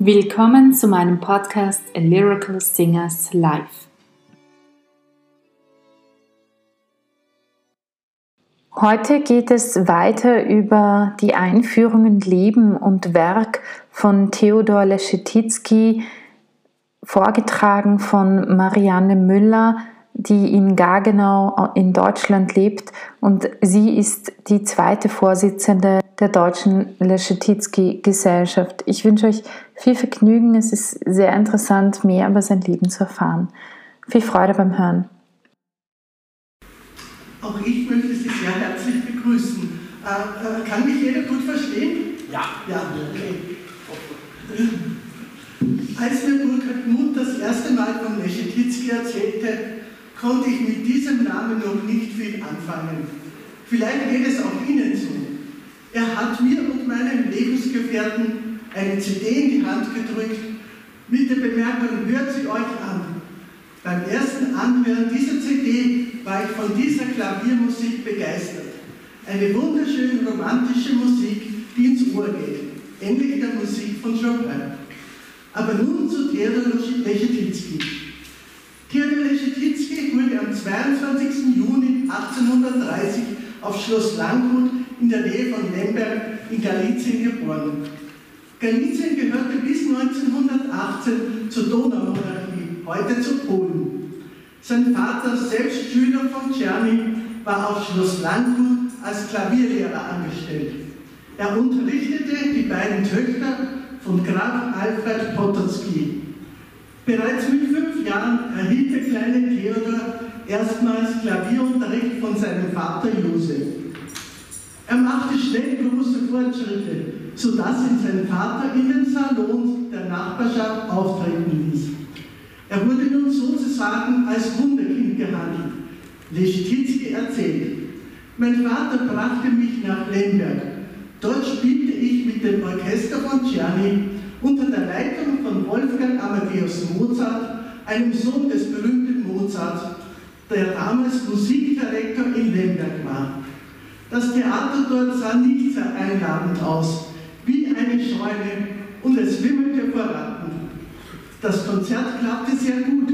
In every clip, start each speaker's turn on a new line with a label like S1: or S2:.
S1: Willkommen zu meinem Podcast A Lyrical Singers Live. Heute geht es weiter über die Einführung in Leben und Werk von Theodor Leschetizky, vorgetragen von Marianne Müller, die in Gagenau in Deutschland lebt und sie ist die zweite Vorsitzende der Deutschen Leschetizky Gesellschaft. Ich wünsche euch viel Vergnügen. Es ist sehr interessant, mehr über sein Leben zu erfahren. Viel Freude beim Hören.
S2: Auch ich möchte Sie sehr herzlich begrüßen. Äh, äh kann mich jeder gut verstehen?
S3: Ja.
S2: Ja, okay. Als mir Burkhard Muth das erste Mal von Leschetizky erzählte, konnte ich mit diesem Namen noch nicht viel anfangen. Vielleicht geht es auch Ihnen so. Er hat mir und meinem Lebensgefährten eine CD in die Hand gedrückt mit der Bemerkung, hört sie euch an. Beim ersten Anhören dieser CD war ich von dieser Klaviermusik begeistert. Eine wunderschöne romantische Musik, die ins Ohr geht. Ähnlich der Musik von Chopin. Aber nun zu Theodor Leschetizky. Theodor Leschetizky wurde am 22. Juni 1830 auf Schloss Langgut in der Nähe von Lemberg in Galizien geboren. Galizien gehörte bis 1918 zur Donaumonarchie, heute zu Polen. Sein Vater, selbst Schüler von Czerny, war auf Schloss Landgut als Klavierlehrer angestellt. Er unterrichtete die beiden Töchter von Graf Alfred Potocki. Bereits mit fünf Jahren erhielt der kleine Theodor erstmals Klavierunterricht von seinem Vater Josef. Er machte schnell große Fortschritte, sodass ihn sein Vater in den Salons der Nachbarschaft auftreten ließ. Er wurde nun sozusagen als Wunderkind gehandelt. Leschetizky erzählt, mein Vater brachte mich nach Lemberg. Dort spielte ich mit dem Orchester von Czerny unter der Leitung von Wolfgang Amadeus Mozart, einem Sohn des berühmten Mozart, der damals Musikdirektor in Lemberg war. Das Theater dort sah nicht sehr einladend aus, wie eine Scheune und es wimmelte vor Ratten. Das Konzert klappte sehr gut.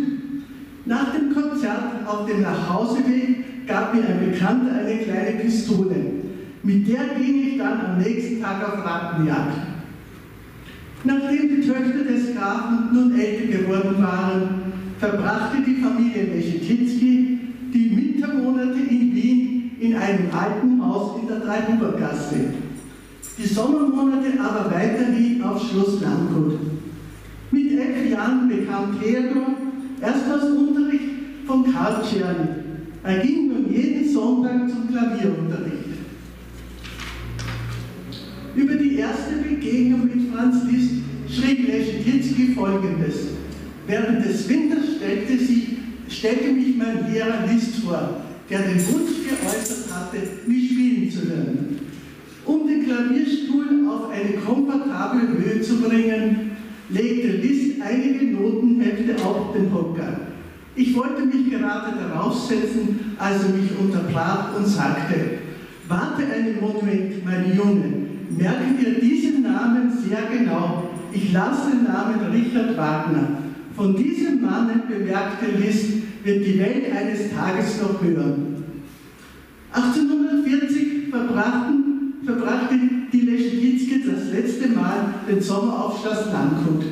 S2: Nach dem Konzert auf dem Nachhauseweg gab mir ein Bekannter eine kleine Pistole. Mit der ging ich dann am nächsten Tag auf Rattenjagd. Nachdem die Töchter des Grafen nun älter geworden waren, verbrachte die Familie Leschetizky in einem alten Haus in der Dreihubergasse. Die Sommermonate aber weiterhin auf Schloss Landgut. Mit elf Jahren bekam Theodor erstmals Unterricht von Karl Czerny. Er ging nun jeden Sonntag zum Klavierunterricht. Über die erste Begegnung mit Franz Liszt schrieb Leschetizky folgendes. Während des Winters stellte, sie, stellte mich mein Lehrer Liszt vor, der den Wunsch geäußert hatte, mich spielen zu hören. Um den Klavierstuhl auf eine komfortable Höhe zu bringen, legte Liszt einige Notenhefte auf den Hocker. Ich wollte mich gerade darauf setzen, als er mich unterbrach und sagte, warte einen Moment, mein Junge, merke dir diesen Namen sehr genau. Ich lasse den Namen Richard Wagner. Von diesem Mann, bemerkte Liszt, wird die Welt eines Tages noch hören. 1840 verbrachten, verbrachte die Leschetizky das letzte Mal den Sommer auf Schloss Landgut.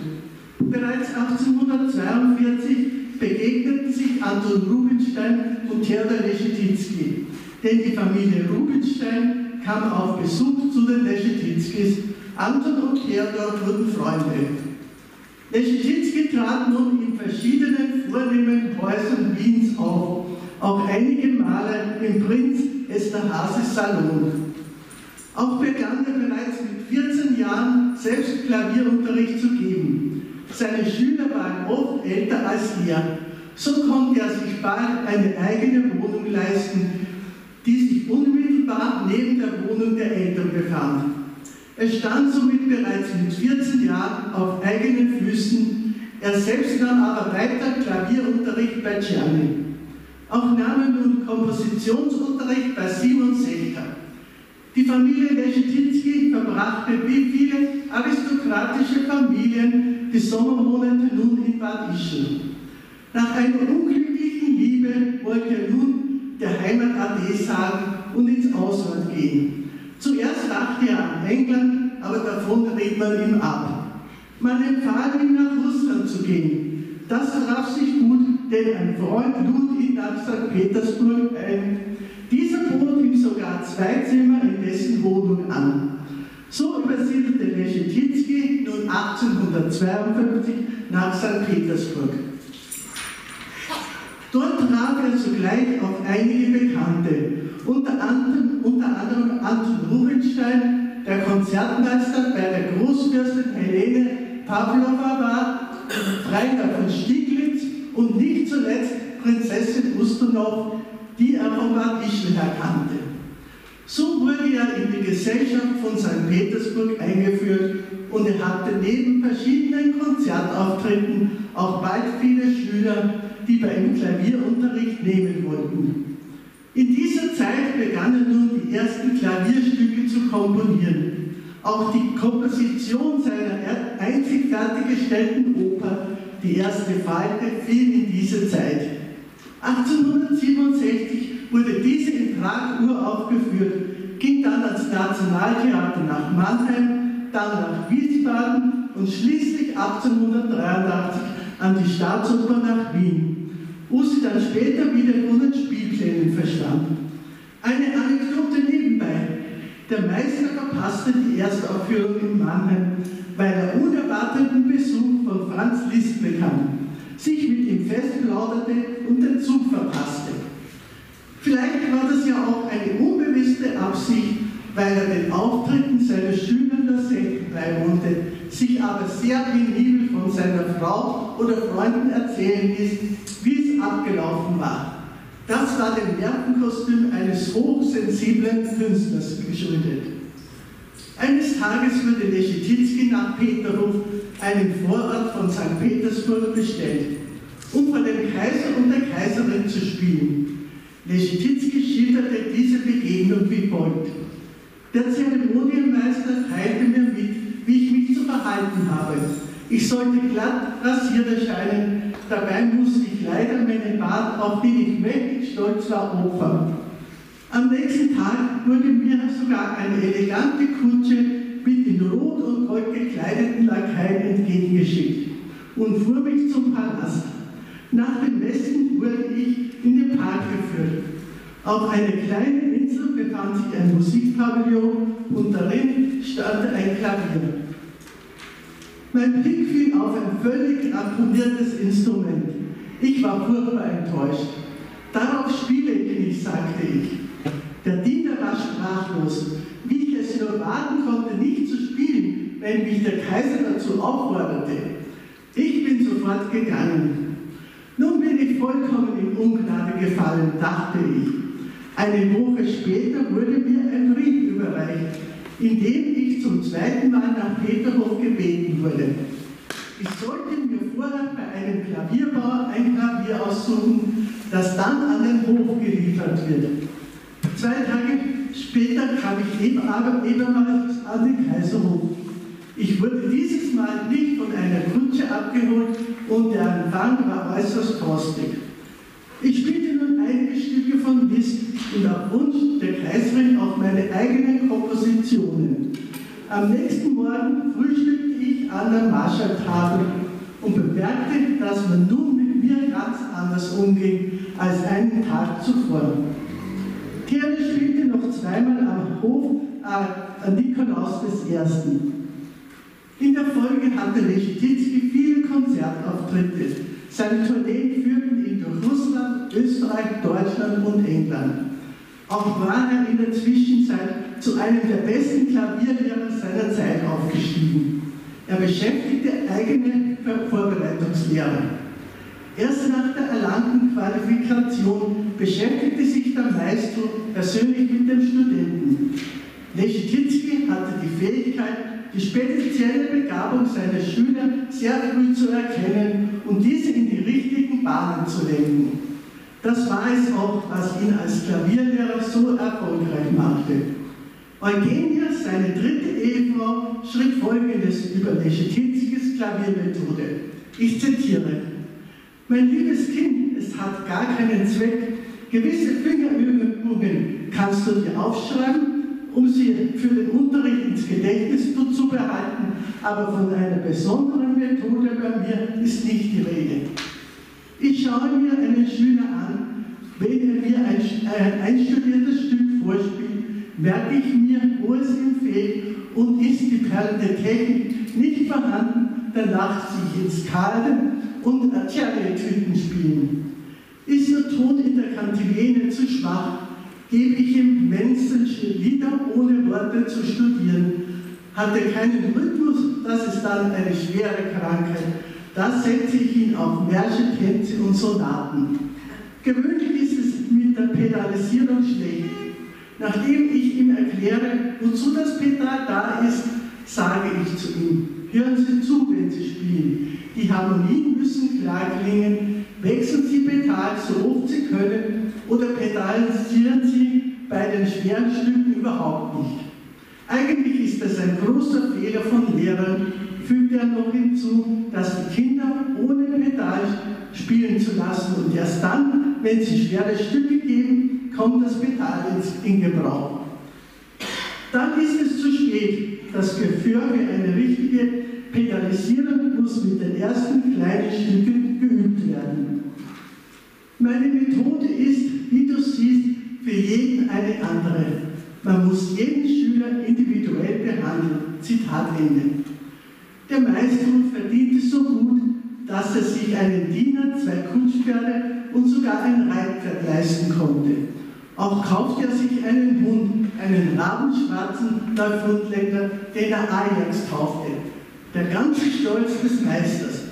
S2: Bereits 1842 begegneten sich Anton Rubinstein und Theodor Leschetizky, denn die Familie Rubinstein kam auf Besuch zu den Leschetitzkys. Anton und Theodor wurden Freunde. Leschetizky trat nun in verschiedenen vornehmen Häusern Wiens auf, auch einige Male im Prinz Esterhazes Salon. Auch begann er bereits mit 14 Jahren selbst Klavierunterricht zu geben. Seine Schüler waren oft älter als er. So konnte er sich bald eine eigene Wohnung leisten, die sich unmittelbar neben der Wohnung der Eltern befand. Er stand somit bereits mit 14 Jahren auf eigenen Füßen. Er selbst nahm aber weiter Klavierunterricht bei Czerny. Auch nahm er nun Kompositionsunterricht bei Simon Selter. Die Familie Leschetizky verbrachte wie viele aristokratische Familien die Sommermonate nun in Bad Ischl. Nach einer unglücklichen Liebe wollte er nun der Heimat Ade sagen und ins Ausland gehen. Zuerst dachte er an England, aber davon riet man ihm ab. Man empfahl ihm nach Russland zu gehen. Das traf sich gut, denn ein Freund lud ihn nach St. Petersburg ein. Dieser bot ihm sogar zwei Zimmer in dessen Wohnung an. So übersiedelte Leschetizky nun 1852 nach St. Petersburg. Dort traf er sogleich auf einige Bekannte, unter anderem, unter anderem Anton Rubinstein, der Konzertmeister bei der Großfürstin Helene Pavlova war, Freiherr von Stieglitz und nicht zuletzt Prinzessin Ustunov, die er von Bad Ischl her kannte. So wurde er in die Gesellschaft von St. Petersburg eingeführt und er hatte neben verschiedenen Konzertauftritten auch bald viele Schüler, die bei ihm Klavierunterricht nehmen wollten. In dieser Zeit begann er nun die ersten Klavierstücke zu komponieren. Auch die Komposition seiner einzig fertiggestellten Oper, die erste Falte, fiel in diese Zeit. 1867 wurde diese in Prag uraufgeführt, ging dann ans Nationaltheater nach Mannheim, dann nach Wiesbaden und schließlich 1883 an die Staatsoper nach Wien, wo sie dann später wieder unter Spielplänen verstand. Eine Anekdote nebenbei. Der Meister verpasste die Erstaufführung in Mannheim, weil er unerwarteten Besuch von Franz Liszt bekam, sich mit ihm festplauderte und den Zug verpasste. Vielleicht war das ja auch eine unbewusste Absicht, weil er den Auftritten seiner Schüler nur selten beiwohnte, sich aber sehr penibel von seiner Frau oder Freunden erzählen ließ, wie es abgelaufen war. Das war dem Nervenkostüm eines hochsensiblen Künstlers geschuldet. Eines Tages wurde Leschetizky nach Peterhof, einem Vorort von St. Petersburg, bestellt, um vor dem Kaiser und der Kaiserin zu spielen. Leschetizky schilderte diese Begegnung wie folgt. Der Zeremonienmeister teilte mir mit, wie ich mich zu verhalten habe. Ich sollte glatt rasiert erscheinen, dabei musste ich leider meinen Bart, auf den ich mächtig stolz war, opfern. Am nächsten Tag wurde mir sogar eine elegante Kutsche mit in Rot und Gold gekleideten Lakaien entgegengeschickt und fuhr mich zum Palast. Nach dem Messen wurde ich in den Park geführt. Auf einer kleinen Insel befand sich ein Musikpavillon und darin stand ein Klavier. Mein Blick fiel auf ein völlig ramponiertes Instrument. Ich war furchtbar enttäuscht. Darauf spiele ich nicht, sagte ich. Der Diener war sprachlos, wie ich es nur warten konnte, nicht zu spielen, wenn mich der Kaiser dazu aufforderte. Ich bin sofort gegangen. Nun bin ich vollkommen in Ungnade gefallen, dachte ich. Eine Woche später wurde mir ein Brief überreicht, in dem ich zum zweiten Mal nach Peterhof gebeten wurde. Ich sollte mir vorher bei einem Klavierbauer ein Klavier aussuchen, das dann an den Hof geliefert wird. Zwei Tage später kam ich eben aber ebenfalls an den Kaiserhof. Ich wurde dieses Mal nicht von einer Kutsche abgeholt und der Empfang war äußerst frostig. Ich spielte nun einige Stücke von Liszt und auf Wunsch der Kaiserin auch meine eigenen Kompositionen. Am nächsten Morgen frühstückte ich an der Marschalltafel und bemerkte, dass man nun mit mir ganz anders umging als einen Tag zuvor. Tiere spielte noch zweimal am Hof äh, Nikolaus I. In der Folge hatte Leschetizky viele Konzertauftritte. Seine Tourneen führten ihn durch Russland, Österreich, Deutschland und England. Auch war er in der Zwischenzeit zu einem der besten Klavierlehrer seiner Zeit aufgestiegen. Er beschäftigte eigene Vorbereitungslehrer. Erst nach der erlangten Qualifikation beschäftigte sich der Maestro persönlich mit dem Studenten. Leschetizky hatte die Fähigkeit, die spezielle Begabung seiner Schüler sehr früh zu erkennen und diese in die richtigen Bahnen zu lenken. Das war es auch, was ihn als Klavierlehrer so erfolgreich machte. Eugenia, seine dritte Ehefrau, schrieb Folgendes über Leschetizkis Klaviermethode. Ich zitiere. Mein liebes Kind, es hat gar keinen Zweck. Gewisse Fingerübungen kannst du dir aufschreiben, um sie für den Unterricht ins Gedächtnis zu behalten, aber von einer besonderen Methode bei mir ist nicht die Rede. Ich schaue mir einen Schüler an, wenn er mir ein, ein einstudiertes Stück vorspielt, merke ich mir, wo es ihm fehlt und ist die perlende Technik nicht vorhanden, dann lacht sich ins Skalen und Tiertüten spielen. Ist der Ton in der Kantilene zu schwach, gebe ich ihm Menzelschen wieder ohne Worte zu studieren. Hat er keinen Rhythmus, das ist dann eine schwere Krankheit. Da setze ich ihn auf Märsche, Tänze und Sonaten. Gewöhnlich ist es mit der Pedalisierung schlecht. Nachdem ich ihm erkläre, wozu das Pedal da ist, sage ich zu ihm, hören Sie zu, wenn Sie spielen. Die Harmonien müssen klar klingen. Wechseln Sie Pedal so oft Sie können oder pedalisieren Sie bei den schweren Stücken überhaupt nicht. Eigentlich ist das ein großer Fehler von Lehrern, fügt er noch hinzu, dass die Kinder ohne Pedal spielen zu lassen und erst dann, wenn sie schwere Stücke geben, kommt das Pedal in Gebrauch. Dann ist es zu spät. Das Gefühl für eine richtige Pedalisierung muss mit den ersten kleinen Stücken geübt werden. Meine Methode ist, wie du siehst, für jeden eine andere. Man muss jeden Schüler individuell behandeln. Zitat Ende. Der Meister verdiente so gut, dass er sich einen Diener, zwei Kunstpferde und sogar ein Reitpferd leisten konnte. Auch kaufte er sich einen Hund, einen rabenschwarzen Neufundländer, den er Ajax taufte. Der ganze Stolz des Meisters.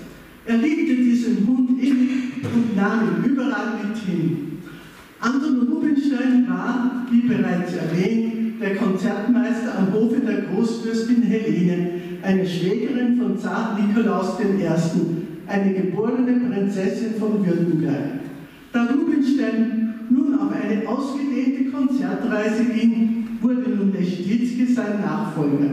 S2: Er liebte diesen Hund innig und nahm ihn überall mit hin. Anton Rubinstein war, wie bereits erwähnt, der Konzertmeister am Hofe der Großfürstin Helene, eine Schwägerin von Zar Nikolaus I., eine geborene Prinzessin von Württemberg. Da Rubinstein eine ausgedehnte Konzertreise ging, wurde nun Leschetitzky sein Nachfolger.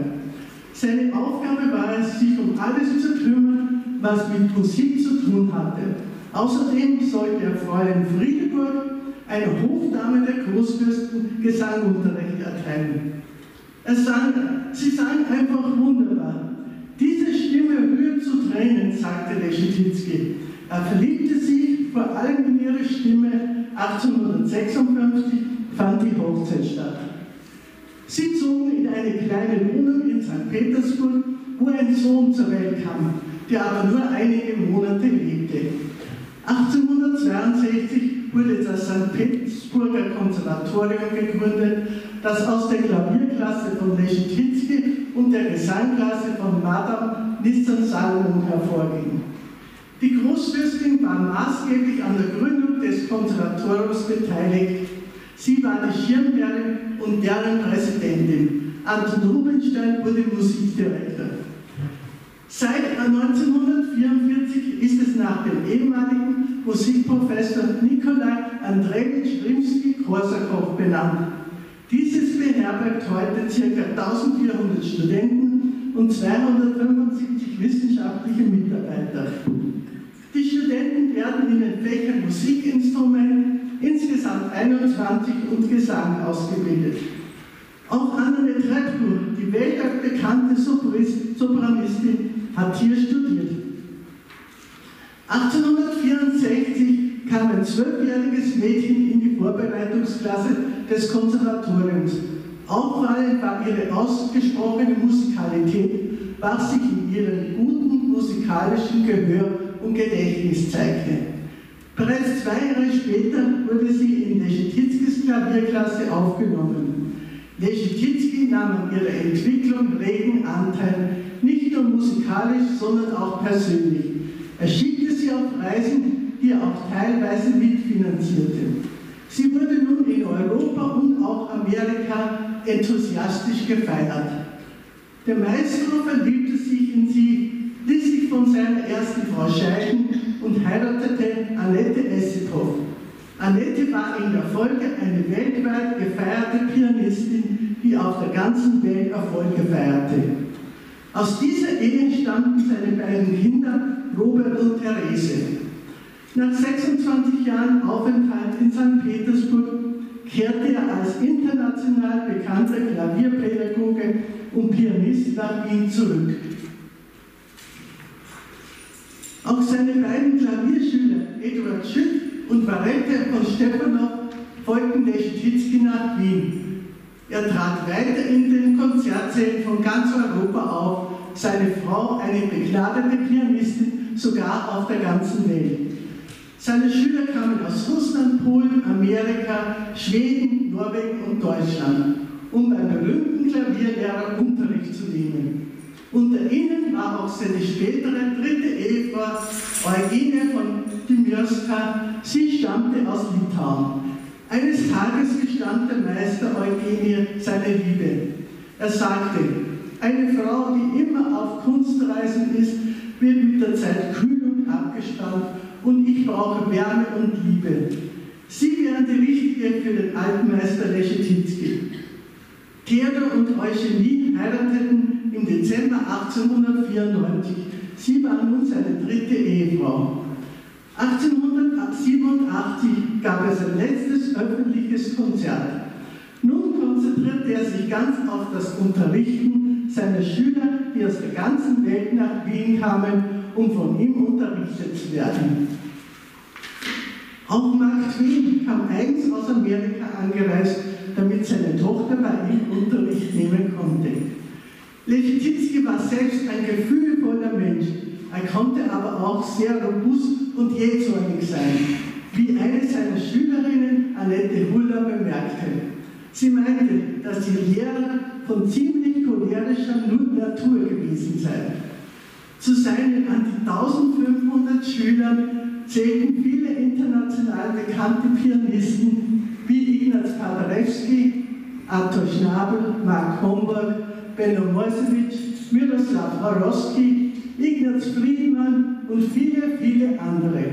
S2: Seine Aufgabe war es, sich um alles zu kümmern, was mit Musik zu tun hatte. Außerdem sollte er Fräulein Friedeburg, eine Hofdame der Großfürsten, Gesangunterricht erteilen. Er sang, sie sang einfach wunderbar. Diese Stimme rührt zu Tränen, sagte Leschetitzky. Er verliebte sich vor allem in ihre Stimme. 1856 fand die Hochzeit statt. Sie zogen in eine kleine Wohnung in St. Petersburg, wo ein Sohn zur Welt kam, der aber nur einige Monate lebte. 1862 wurde das St. Petersburger Konservatorium gegründet, das aus der Klavierklasse von Leschetizky und der Gesangklasse von Madame Nissan Salomon hervorging. Die Großfürstin war maßgeblich an der Gründung des Konservatoriums beteiligt. Sie war die Schirmherrin und deren Präsidentin. Anton Rubinstein wurde Musikdirektor. Seit 1944 ist es nach dem ehemaligen Musikprofessor Nikolai Andrejewitsch Rimsky-Korsakow benannt. Dieses beherbergt heute ca. 1400 Studenten und 275 wissenschaftliche Mitarbeiter. Die Studenten werden in den Fächern Musikinstrument, insgesamt 21 und Gesang ausgebildet. Auch Annette Treppur, die weltweit bekannte Sopranistin, hat hier studiert. 1864 kam ein zwölfjähriges Mädchen in die Vorbereitungsklasse des Konservatoriums. Auffallend war ihre ausgesprochene Musikalität, was sich in ihrem guten musikalischen Gehör und Gedächtnis zeigte. Bereits zwei Jahre später wurde sie in Leschetitzkis Klavierklasse aufgenommen. Leschetitzky nahm an ihrer Entwicklung regen Anteil, nicht nur musikalisch, sondern auch persönlich. Er schickte sie auf Reisen, die er auch teilweise mitfinanzierte. Sie wurde nun in Europa und auch Amerika enthusiastisch gefeiert. Der Maestro verliebte sich in sie, ließ sich von seiner ersten Frau scheiden und heiratete Annette Essipov. Annette war in der Folge eine weltweit gefeierte Pianistin, die auf der ganzen Welt Erfolge feierte. Aus dieser Ehe stammten seine beiden Kinder, Robert und Therese. Nach 26 Jahren Aufenthalt in St. Petersburg kehrte er als international bekannter Klavierpädagoge und Pianist nach Wien zurück. Auch seine beiden Klavierschüler Eduard Schütt und Varette von Stepanow folgten Leschetitzky nach Wien. Er trat weiter in den Konzertsälen von ganz Europa auf, seine Frau eine begladete Pianistin, sogar auf der ganzen Welt. Seine Schüler kamen aus Russland, Polen, Amerika, Schweden, Norwegen und Deutschland, um beim berühmten Klavierlehrer Unterricht zu nehmen. Unter ihnen war auch seine spätere dritte Ehefrau Eugenie von Dymyurska. Sie stammte aus Litauen. Eines Tages gestand der Meister Eugenie seine Liebe. Er sagte, eine Frau, die immer auf Kunstreisen ist, wird mit der Zeit kühl und abgestaubt und ich brauche Wärme und Liebe. Sie wären die Richtige für den alten Meister Leschetinsky. Theodor und Eugenie heirateten im Dezember 1894. Sie war nun seine dritte Ehefrau. 1887 gab er sein letztes öffentliches Konzert. Nun konzentrierte er sich ganz auf das Unterrichten seiner Schüler, die aus der ganzen Welt nach Wien kamen, um von ihm unterrichtet zu werden. Auch Mark Twain kam eigens aus Amerika angereist, damit seine Tochter bei ihm Unterricht nehmen konnte. Leschetinsky war selbst ein gefühlvoller Mensch, er konnte aber auch sehr robust und jähzornig sein, wie eine seiner Schülerinnen, Annette Huller, bemerkte. Sie meinte, dass ihr Lehrer von ziemlich cholerischer Natur gewesen sei. Zu seinen an die 1500 Schülern zählten viele international bekannte Pianisten wie Paderewski, Arthur Schnabel, Mark Homburg, Benno Moisevich, Miroslav Horowski, Ignaz Friedmann und viele, viele andere.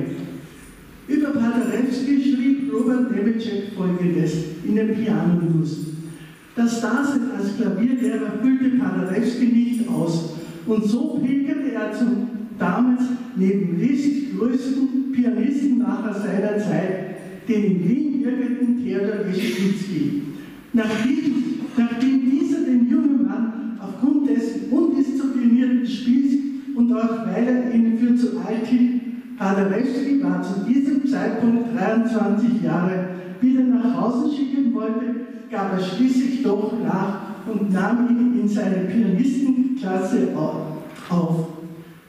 S2: Über Paderewski schrieb Robert Nemeczek folgendes in den Piano. Das Dasein als Klavierlehrer füllte Paderewski nicht aus und so pilgerte er zum damals neben Liszt größten Pianistenmacher seiner Zeit, den in Wien Theodor Leschetizky. Nachdem, nachdem dieser den jungen Mann aufgrund des undisziplinierten Spiels und auch weil er ihn für zu alt hielt, Paderewski war zu diesem Zeitpunkt 23 Jahre, wieder nach Hause schicken wollte, gab er schließlich doch nach und nahm ihn in seine Pianistenklasse auf.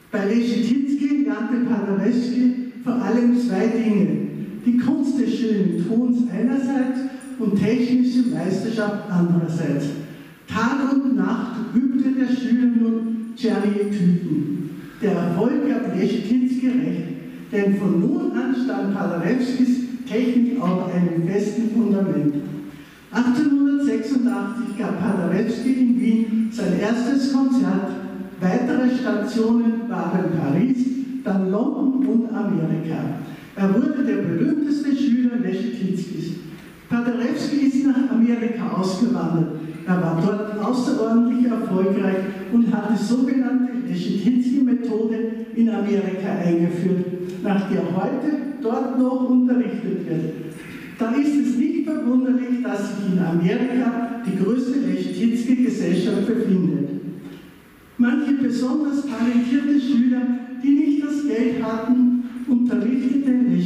S2: Bei Leschetinsky lernte Paderewski vor allem zwei Dinge. Die Kunst des schönen Tons einerseits und technische Meisterschaft andererseits. Tag und Nacht übte der Schüler nun Czernietüten. Der Erfolg gab Leschetinsky recht, denn von nun an stand Paderewskis Technik auf einem festen Fundament. 1886 gab Paderewski in Wien sein erstes Konzert. Weitere Stationen waren Paris, dann London und Amerika. Er wurde der berühmteste Schüler Leschetizkis. Paderewski ist nach Amerika ausgewandert. Er war dort außerordentlich erfolgreich und hat die sogenannte Leschetinsky-Methode in Amerika eingeführt, nach der heute dort noch unterrichtet wird. Da ist es nicht verwunderlich, dass sich in Amerika die größte Leschetinsky-Gesellschaft befindet. Manche besonders talentierte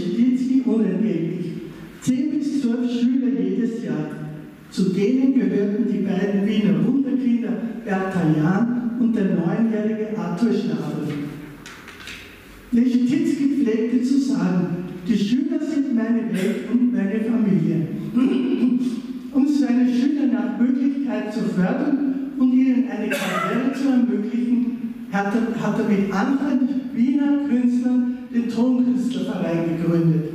S2: Leschetinsky unentgeltlich. Zehn bis zwölf Schüler jedes Jahr. Zu denen gehörten die beiden Wiener Wunderkinder Bertha Jahn und der neunjährige Arthur Schnabel. Leschetinsky pflegte zu sagen, die Schüler sind meine Welt und meine Familie. um seine Schüler nach Möglichkeit zu fördern und ihnen eine Karriere zu ermöglichen, er, hat er mit anderen Wiener Künstlern den Tonkünstlerverein gegründet.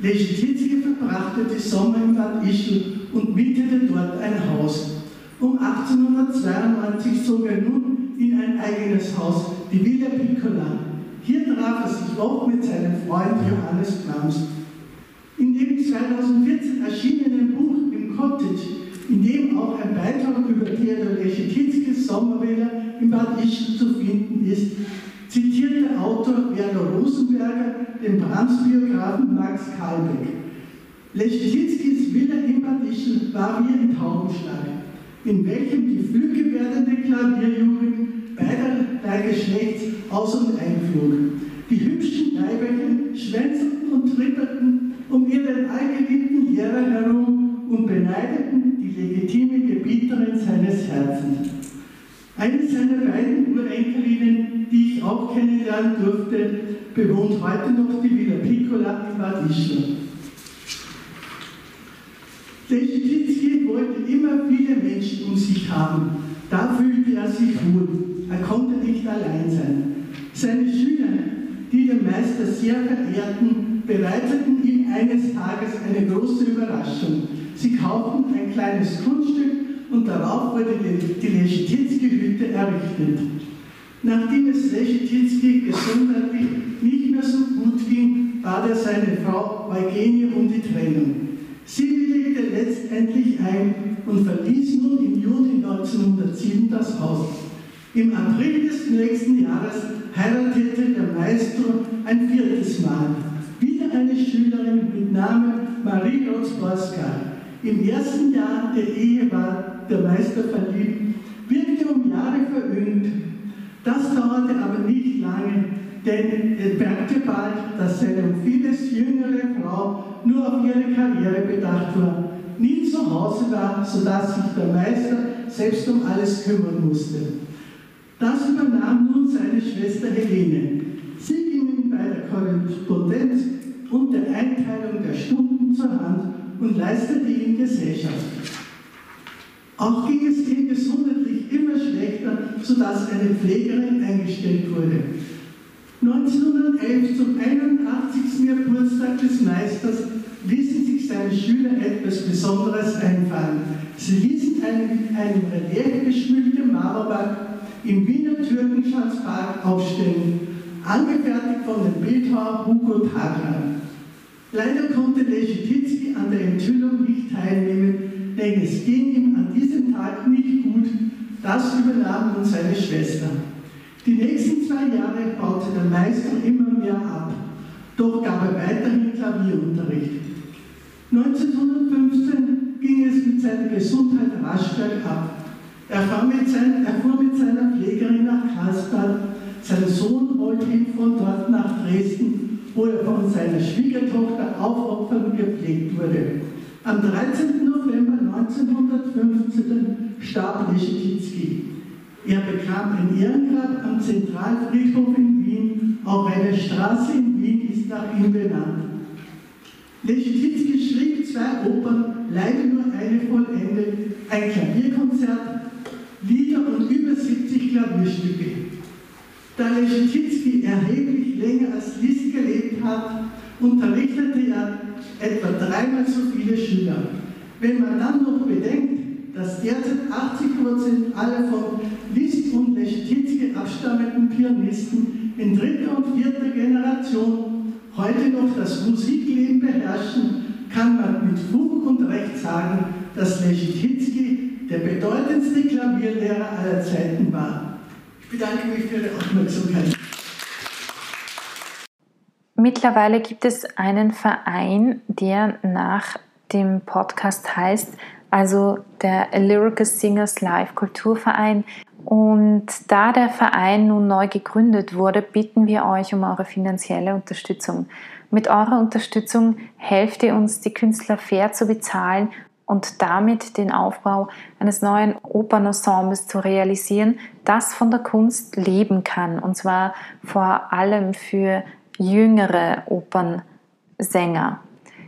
S2: Leschetinsky verbrachte die Sommer in Bad Ischl und mietete dort ein Haus. Um 1892 zog er nun in ein eigenes Haus, die Villa Piccola. Hier traf er sich oft mit seinem Freund Johannes Brahms. In dem 2014 erschienenen Buch im Cottage, in dem auch ein Beitrag über Theodor Leschetizkis Sommerwähler in Bad Ischl zu finden ist, Autor Werner Rosenberger den Brahms-Biografen Max Kalbeck. Leschetitzkis Villa in Bad Ischl war wie ein Taubenschlag, in welchem die flügge werdende Klavierjugend beiderlei Geschlechts aus- und einflog. Die hübschen Leiberchen schwänzelten und trippelten um ihren allgeliebten Lehrer herum und beneideten die legitime Gebieterin seines Herzens. Eine seiner beiden Urenkelinnen, die ich auch kennenlernen durfte, bewohnt heute noch die Villa Piccola in Bad Ischl. Leschetitzky wollte immer viele Menschen um sich haben. Da fühlte er sich wohl. Er konnte nicht allein sein. Seine Schüler, die den Meister sehr verehrten, bereiteten ihm eines Tages eine große Überraschung. Sie kauften ein kleines Grundstück und darauf wurde die Leschetitzky-Hütte errichtet. Nachdem es Leschetitzky gesundheitlich nicht mehr so gut ging, bat er seine Frau Eugenie um die Trennung. Sie willigte letztendlich ein und verließ nun im Juni 1907 das Haus. Im April des nächsten Jahres heiratete der Maestro ein viertes Mal. Wieder eine Schülerin mit Namen Marie Rotzborska. Im ersten Jahr der Ehe war der Meister verliebt, wirkte um Jahre veröhnt. Das dauerte aber nicht lange, denn er merkte bald, dass seine vieles jüngere Frau nur auf ihre Karriere bedacht war, nie zu Hause war, sodass sich der Meister selbst um alles kümmern musste. Das übernahm nun seine Schwester Helene. Sie ging ihm bei der Korrespondenz und der Einteilung der Stunden zur Hand und leistete ihm Gesellschaft. Auch ging es ihm gesundheitlich immer schlechter, sodass eine Pflegerin eingestellt wurde. 1911 zum 81. Geburtstag des Meisters ließen sich seine Schüler etwas Besonderes einfallen. Sie ließen einen, einen reliefgeschmückten Marmorberg im Wiener Türkenschanzpark aufstellen, angefertigt von dem Bildhauer Hugo Tagler. Leider konnte Leschetitzky an der Enthüllung nicht teilnehmen, denn es ging Tag nicht gut. Das übernahm nun seine Schwester. Die nächsten zwei Jahre baute der Meister immer mehr ab, doch gab er weiterhin Klavierunterricht. 1915 ging es mit seiner Gesundheit rasch bergab. Er, sein, er fuhr mit seiner Pflegerin nach Karlsbad, sein Sohn wollte ihn von dort nach Dresden, wo er von seiner Schwiegertochter aufopfernd gepflegt wurde. Am 13. November 1915 starb Leschetitzky. Er bekam ein Ehrengrab am Zentralfriedhof in Wien, auch eine Straße in Wien ist nach ihm benannt. Leschetitzky schrieb zwei Opern, leider nur eine vollendet, ein Klavierkonzert, Lieder und über 70 Klavierstücke. Da Leschetitzky erheblich länger als Liszt gelebt hat, unterrichtete er etwa dreimal so viele Schüler. Wenn man dann noch bedenkt, dass derzeit 80% aller von Liszt und Leschetitzky abstammenden Pianisten in dritter und vierter Generation heute noch das Musikleben beherrschen, kann man mit Fug und Recht sagen, dass Leschetitzky der bedeutendste Klavierlehrer aller Zeiten war. Ich bedanke mich für Ihre Aufmerksamkeit.
S1: Mittlerweile gibt es einen Verein, der nach dem Podcast heißt, also der Lyrical Singers Live Kulturverein. Und da der Verein nun neu gegründet wurde, bitten wir euch um eure finanzielle Unterstützung. Mit eurer Unterstützung helft ihr uns, die Künstler fair zu bezahlen und damit den Aufbau eines neuen Opernensembles zu realisieren, das von der Kunst leben kann. Und zwar vor allem für jüngere Opernsänger.